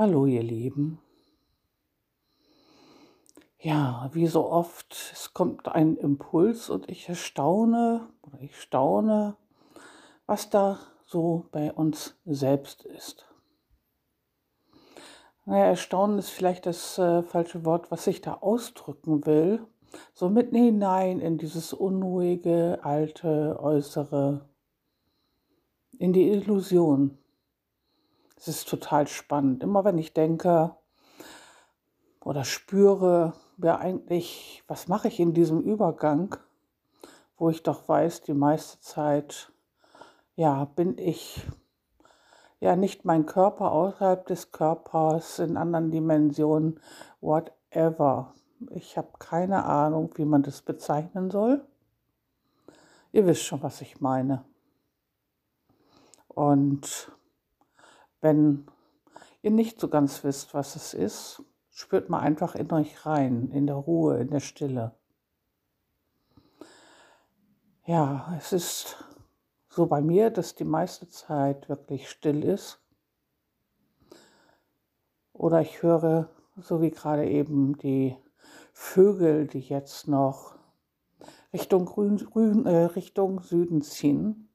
Hallo ihr Lieben. Ja, wie so oft, es kommt ein Impuls und ich erstaune oder ich staune, was da so bei uns selbst ist. Naja, erstaunen ist vielleicht das äh, falsche Wort, was ich da ausdrücken will. So mitten hinein in dieses unruhige, alte, äußere, in die Illusion, es ist total spannend. Immer wenn ich denke oder spüre, ja eigentlich, was mache ich in diesem Übergang, wo ich doch weiß, die meiste Zeit, ja, bin ich ja nicht mein Körper außerhalb des Körpers, in anderen Dimensionen, whatever. Ich habe keine Ahnung, wie man das bezeichnen soll. Ihr wisst schon, was ich meine. Und wenn ihr nicht so ganz wisst, was es ist, spürt mal einfach in euch rein, in der Ruhe, in der Stille. Ja, es ist so bei mir, dass die meiste Zeit wirklich still ist. Oder ich höre, so wie gerade eben, die Vögel, die jetzt noch Richtung, Grün, Grün, äh, Richtung Süden ziehen.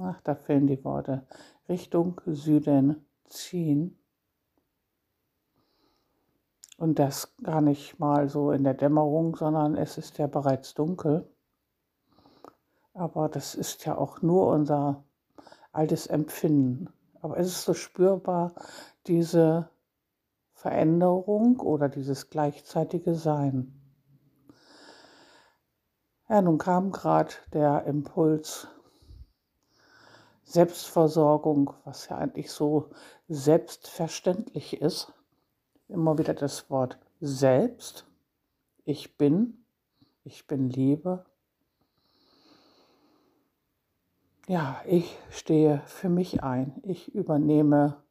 Ach, da fehlen die Worte. Richtung Süden ziehen. Und das gar nicht mal so in der Dämmerung, sondern es ist ja bereits dunkel. Aber das ist ja auch nur unser altes Empfinden. Aber es ist so spürbar, diese Veränderung oder dieses gleichzeitige Sein. Ja, nun kam gerade der Impuls Selbstversorgung, was ja eigentlich so selbstverständlich ist. Immer wieder das Wort selbst. Ich bin, ich bin Liebe. Ja, ich stehe für mich ein. Ich übernehme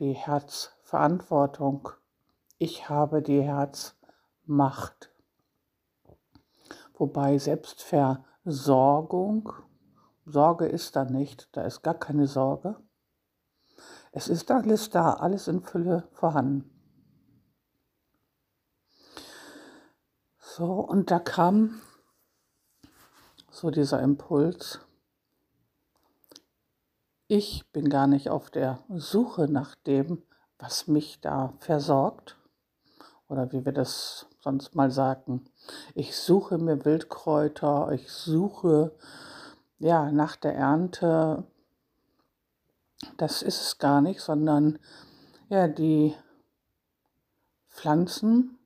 die Herzverantwortung. Ich habe die Herzmacht. Wobei Selbstversorgung Sorge ist da nicht, da ist gar keine Sorge. Es ist alles da, alles in Fülle vorhanden. So, und da kam so dieser Impuls. Ich bin gar nicht auf der Suche nach dem, was mich da versorgt. Oder wie wir das sonst mal sagen. Ich suche mir Wildkräuter, ich suche ja, nach der Ernte, das ist es gar nicht, sondern ja, die Pflanzen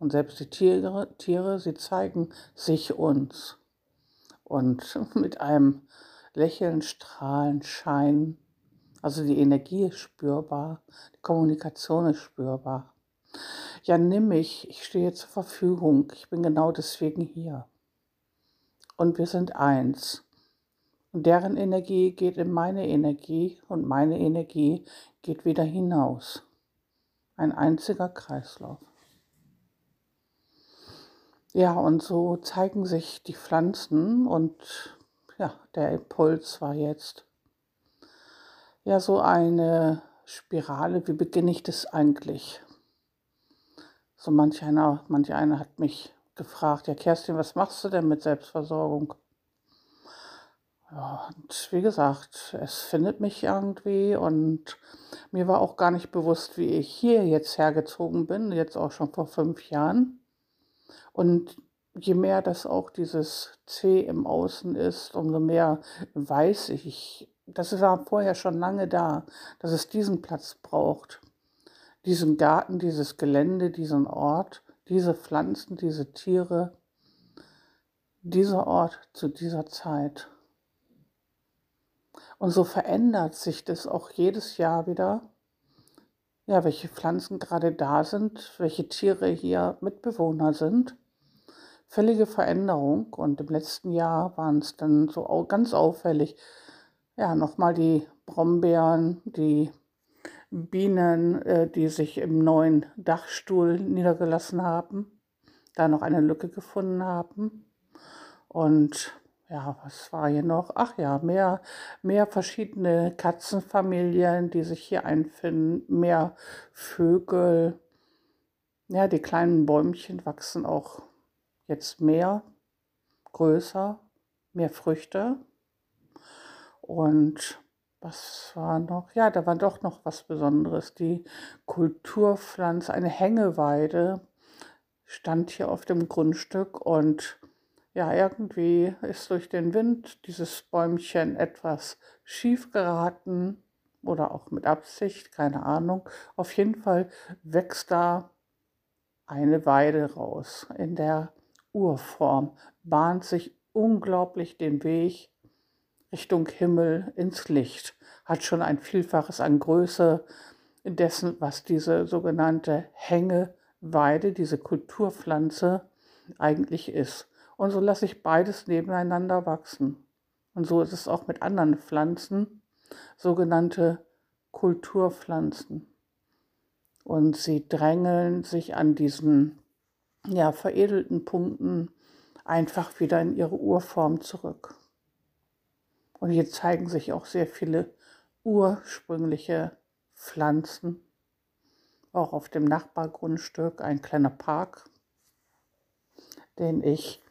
und selbst die Tiere, Tiere, sie zeigen sich uns. Und mit einem Lächeln, Strahlen, Schein, also die Energie ist spürbar, die Kommunikation ist spürbar. Ja, nimm mich, ich stehe zur Verfügung, ich bin genau deswegen hier. Und wir sind eins. Und deren Energie geht in meine Energie und meine Energie geht wieder hinaus. Ein einziger Kreislauf. Ja, und so zeigen sich die Pflanzen und ja, der Impuls war jetzt ja so eine Spirale. Wie beginne ich das eigentlich? So manch einer, manch einer hat mich gefragt, ja Kerstin, was machst du denn mit Selbstversorgung? Ja, und wie gesagt, es findet mich irgendwie und mir war auch gar nicht bewusst, wie ich hier jetzt hergezogen bin, jetzt auch schon vor fünf Jahren. Und je mehr das auch dieses C im Außen ist, umso mehr weiß ich, das war vorher schon lange da, dass es diesen Platz braucht. Diesen Garten, dieses Gelände, diesen Ort, diese Pflanzen, diese Tiere, dieser Ort zu dieser Zeit. Und so verändert sich das auch jedes Jahr wieder. Ja, welche Pflanzen gerade da sind, welche Tiere hier Mitbewohner sind. Völlige Veränderung. Und im letzten Jahr waren es dann so ganz auffällig. Ja, nochmal die Brombeeren, die Bienen, äh, die sich im neuen Dachstuhl niedergelassen haben, da noch eine Lücke gefunden haben. Und ja, was war hier noch? Ach ja, mehr, mehr verschiedene Katzenfamilien, die sich hier einfinden, mehr Vögel. Ja, die kleinen Bäumchen wachsen auch jetzt mehr, größer, mehr Früchte. Und was war noch? Ja, da war doch noch was Besonderes. Die Kulturpflanze, eine Hängeweide, stand hier auf dem Grundstück und ja, irgendwie ist durch den Wind dieses Bäumchen etwas schief geraten oder auch mit Absicht, keine Ahnung. Auf jeden Fall wächst da eine Weide raus in der Urform, bahnt sich unglaublich den Weg Richtung Himmel ins Licht, hat schon ein Vielfaches an Größe dessen, was diese sogenannte Hängeweide, diese Kulturpflanze eigentlich ist. Und so lasse ich beides nebeneinander wachsen. Und so ist es auch mit anderen Pflanzen, sogenannte Kulturpflanzen. Und sie drängeln sich an diesen ja, veredelten Punkten einfach wieder in ihre Urform zurück. Und hier zeigen sich auch sehr viele ursprüngliche Pflanzen. Auch auf dem Nachbargrundstück ein kleiner Park, den ich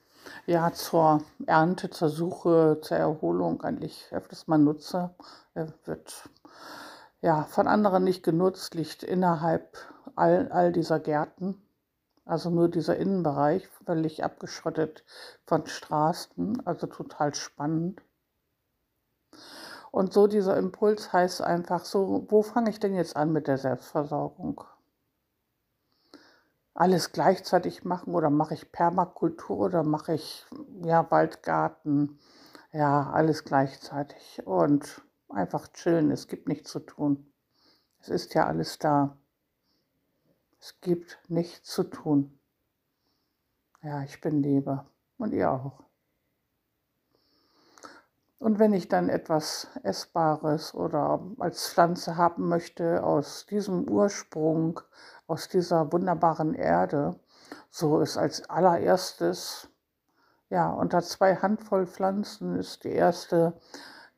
ja zur Ernte, zur Suche, zur Erholung eigentlich öfters mal nutze. Er wird ja von anderen nicht genutzt, liegt innerhalb all, all dieser Gärten. Also nur dieser Innenbereich, völlig abgeschottet von Straßen, also total spannend. Und so dieser Impuls heißt einfach so, wo fange ich denn jetzt an mit der Selbstversorgung? Alles gleichzeitig machen oder mache ich Permakultur oder mache ich ja Waldgarten, ja alles gleichzeitig und einfach chillen. Es gibt nichts zu tun. Es ist ja alles da. Es gibt nichts zu tun. Ja, ich bin Liebe und ihr auch. Und wenn ich dann etwas Essbares oder als Pflanze haben möchte aus diesem Ursprung, aus dieser wunderbaren Erde, so ist als allererstes, ja, unter zwei Handvoll Pflanzen ist die erste,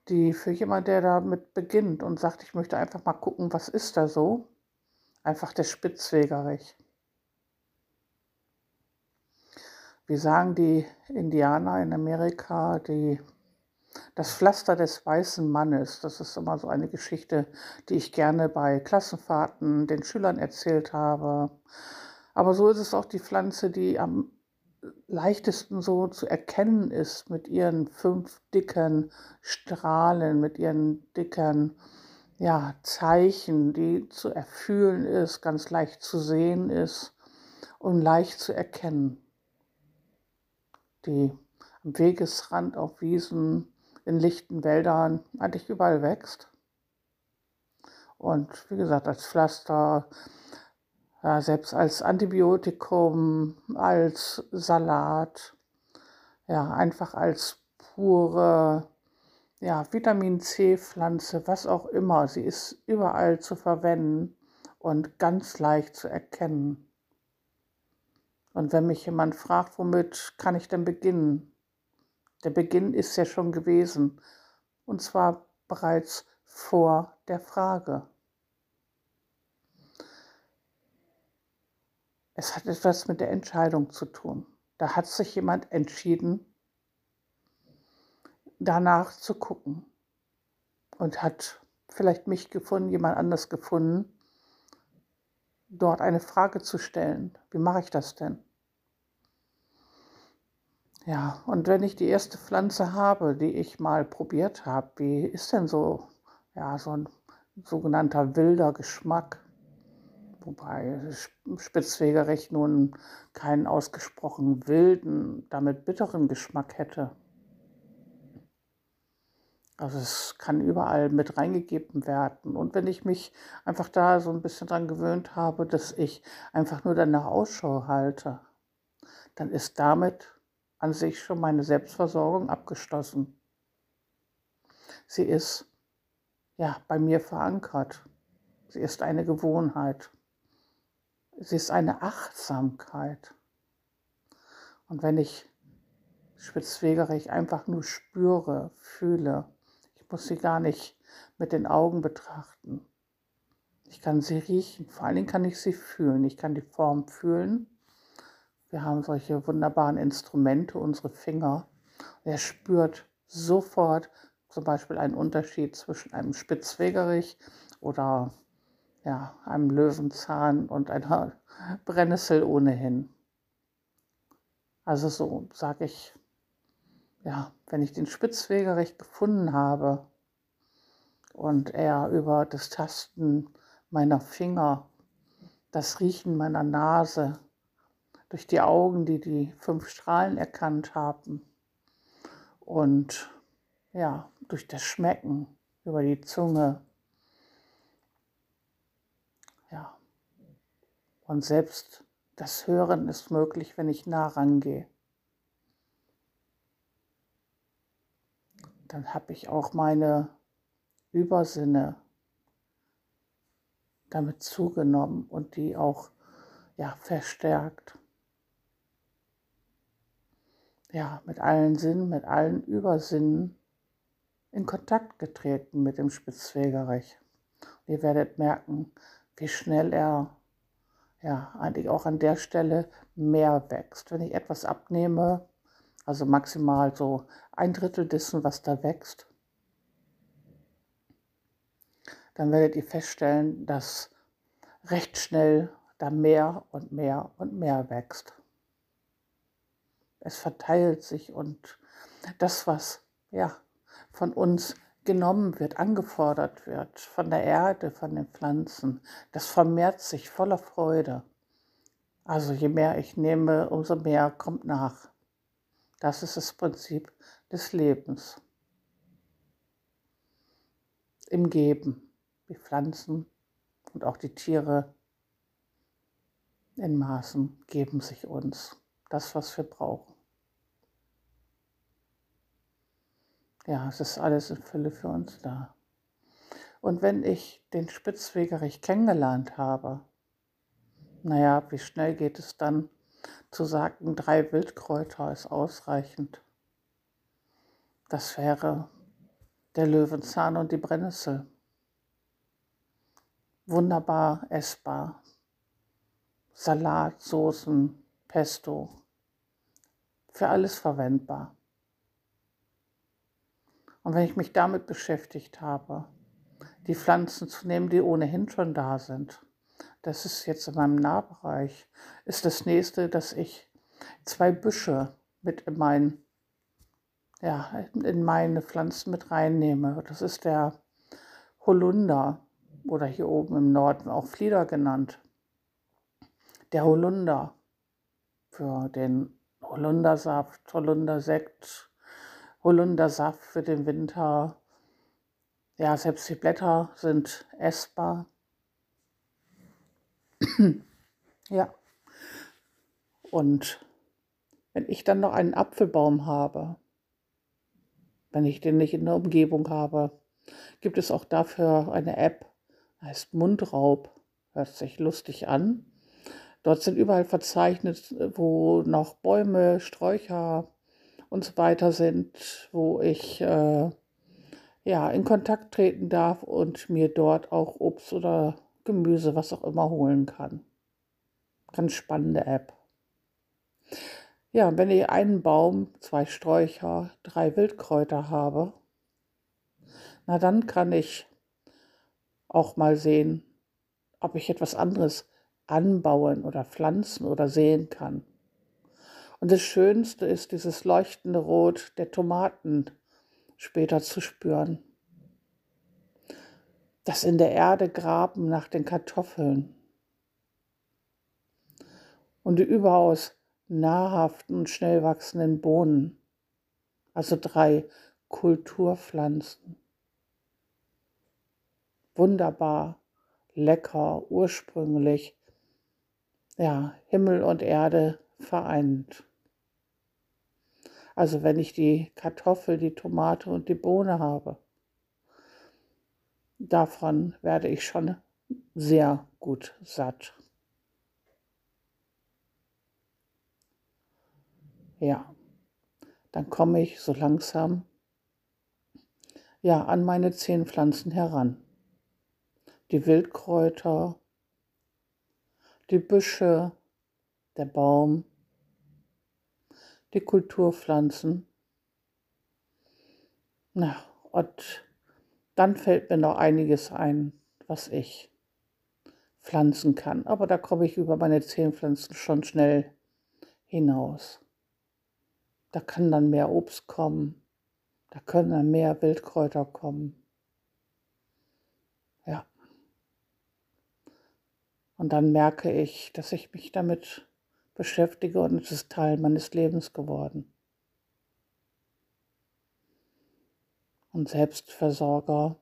die für jemand, der damit beginnt und sagt, ich möchte einfach mal gucken, was ist da so, einfach der Spitzwegerich. Wie sagen die Indianer in Amerika, die das Pflaster des weißen Mannes, das ist immer so eine Geschichte, die ich gerne bei Klassenfahrten den Schülern erzählt habe. Aber so ist es auch die Pflanze, die am leichtesten so zu erkennen ist mit ihren fünf dicken Strahlen, mit ihren dicken ja, Zeichen, die zu erfühlen ist, ganz leicht zu sehen ist und leicht zu erkennen. Die am Wegesrand auf Wiesen in lichten Wäldern eigentlich überall wächst. Und wie gesagt, als Pflaster, ja, selbst als Antibiotikum, als Salat, ja, einfach als pure ja, Vitamin C-Pflanze, was auch immer. Sie ist überall zu verwenden und ganz leicht zu erkennen. Und wenn mich jemand fragt, womit kann ich denn beginnen? Der Beginn ist ja schon gewesen, und zwar bereits vor der Frage. Es hat etwas mit der Entscheidung zu tun. Da hat sich jemand entschieden, danach zu gucken und hat vielleicht mich gefunden, jemand anders gefunden, dort eine Frage zu stellen. Wie mache ich das denn? Ja, und wenn ich die erste Pflanze habe, die ich mal probiert habe, wie ist denn so, ja, so ein sogenannter wilder Geschmack? Wobei Spitzwegerich nun keinen ausgesprochen wilden, damit bitteren Geschmack hätte. Also es kann überall mit reingegeben werden. Und wenn ich mich einfach da so ein bisschen dran gewöhnt habe, dass ich einfach nur danach Ausschau halte, dann ist damit an sich schon meine Selbstversorgung abgeschlossen. Sie ist ja bei mir verankert. Sie ist eine Gewohnheit. Sie ist eine Achtsamkeit. Und wenn ich Spitzwegerich einfach nur spüre, fühle. Ich muss sie gar nicht mit den Augen betrachten. Ich kann sie riechen, vor allen Dingen kann ich sie fühlen. Ich kann die Form fühlen. Wir haben solche wunderbaren Instrumente, unsere Finger. Er spürt sofort zum Beispiel einen Unterschied zwischen einem Spitzwegerich oder ja, einem Löwenzahn und einer Brennnessel ohnehin. Also so sage ich, ja, wenn ich den Spitzwegerich gefunden habe und er über das Tasten meiner Finger, das Riechen meiner Nase, durch die Augen, die die fünf Strahlen erkannt haben und ja, durch das Schmecken über die Zunge. Ja. Und selbst das Hören ist möglich, wenn ich nah rangehe. Dann habe ich auch meine Übersinne damit zugenommen und die auch ja, verstärkt. Ja, mit allen Sinnen, mit allen Übersinnen in Kontakt getreten mit dem Spitzwegerich. Ihr werdet merken, wie schnell er ja eigentlich auch an der Stelle mehr wächst. Wenn ich etwas abnehme, also maximal so ein Drittel dessen, was da wächst, dann werdet ihr feststellen, dass recht schnell da mehr und mehr und mehr wächst. Es verteilt sich und das, was ja von uns genommen wird, angefordert wird, von der Erde, von den Pflanzen, das vermehrt sich voller Freude. Also je mehr ich nehme, umso mehr kommt nach. Das ist das Prinzip des Lebens. Im Geben. Die Pflanzen und auch die Tiere in Maßen geben sich uns das, was wir brauchen. Ja, es ist alles in Fülle für uns da. Und wenn ich den Spitzwegerich kennengelernt habe, naja, wie schnell geht es dann zu sagen, drei Wildkräuter ist ausreichend. Das wäre der Löwenzahn und die Brennnessel. Wunderbar essbar. Salat, Soßen, Pesto. Für alles verwendbar. Und wenn ich mich damit beschäftigt habe, die Pflanzen zu nehmen, die ohnehin schon da sind, das ist jetzt in meinem Nahbereich, ist das nächste, dass ich zwei Büsche mit in, mein, ja, in meine Pflanzen mit reinnehme. Das ist der Holunder oder hier oben im Norden auch Flieder genannt. Der Holunder für den Holundersaft, Holundersekt, Holundersaft für den Winter. Ja, selbst die Blätter sind essbar. ja. Und wenn ich dann noch einen Apfelbaum habe, wenn ich den nicht in der Umgebung habe, gibt es auch dafür eine App, heißt Mundraub, hört sich lustig an. Dort sind überall verzeichnet, wo noch Bäume, Sträucher, und so weiter sind, wo ich äh, ja in Kontakt treten darf und mir dort auch Obst oder Gemüse, was auch immer holen kann. Ganz spannende App. Ja, wenn ich einen Baum, zwei Sträucher, drei Wildkräuter habe, na dann kann ich auch mal sehen, ob ich etwas anderes anbauen oder pflanzen oder sehen kann. Und das Schönste ist dieses leuchtende Rot der Tomaten später zu spüren. Das in der Erde graben nach den Kartoffeln. Und die überaus nahrhaften und schnell wachsenden Bohnen. Also drei Kulturpflanzen. Wunderbar, lecker, ursprünglich. Ja, Himmel und Erde vereint. Also wenn ich die Kartoffel, die Tomate und die Bohne habe, davon werde ich schon sehr gut satt. Ja, dann komme ich so langsam ja an meine zehn Pflanzen heran. Die Wildkräuter, die Büsche, der Baum, die Kulturpflanzen. Na, und dann fällt mir noch einiges ein, was ich pflanzen kann. Aber da komme ich über meine zehn Pflanzen schon schnell hinaus. Da kann dann mehr Obst kommen, da können dann mehr Wildkräuter kommen. Ja. Und dann merke ich, dass ich mich damit beschäftige und es ist Teil meines Lebens geworden. Und Selbstversorger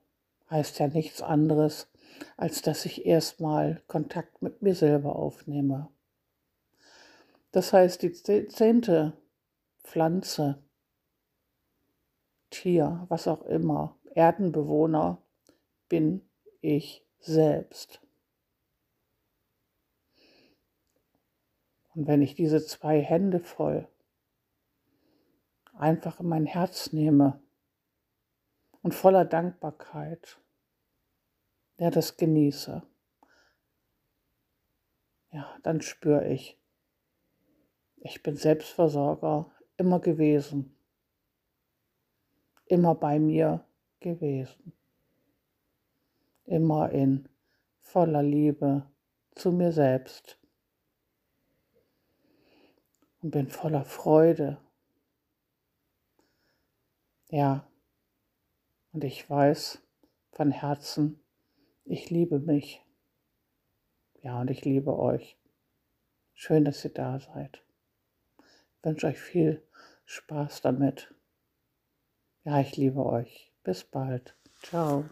heißt ja nichts anderes, als dass ich erstmal Kontakt mit mir selber aufnehme. Das heißt, die zehnte Pflanze, Tier, was auch immer, Erdenbewohner bin ich selbst. Und wenn ich diese zwei Hände voll einfach in mein Herz nehme und voller Dankbarkeit, ja, das genieße, ja, dann spüre ich, ich bin Selbstversorger immer gewesen, immer bei mir gewesen, immer in voller Liebe zu mir selbst und bin voller Freude. Ja, und ich weiß von Herzen, ich liebe mich. Ja, und ich liebe euch. Schön, dass ihr da seid wünsche euch viel Spaß damit. Ja, ich liebe euch. Bis bald. Ciao.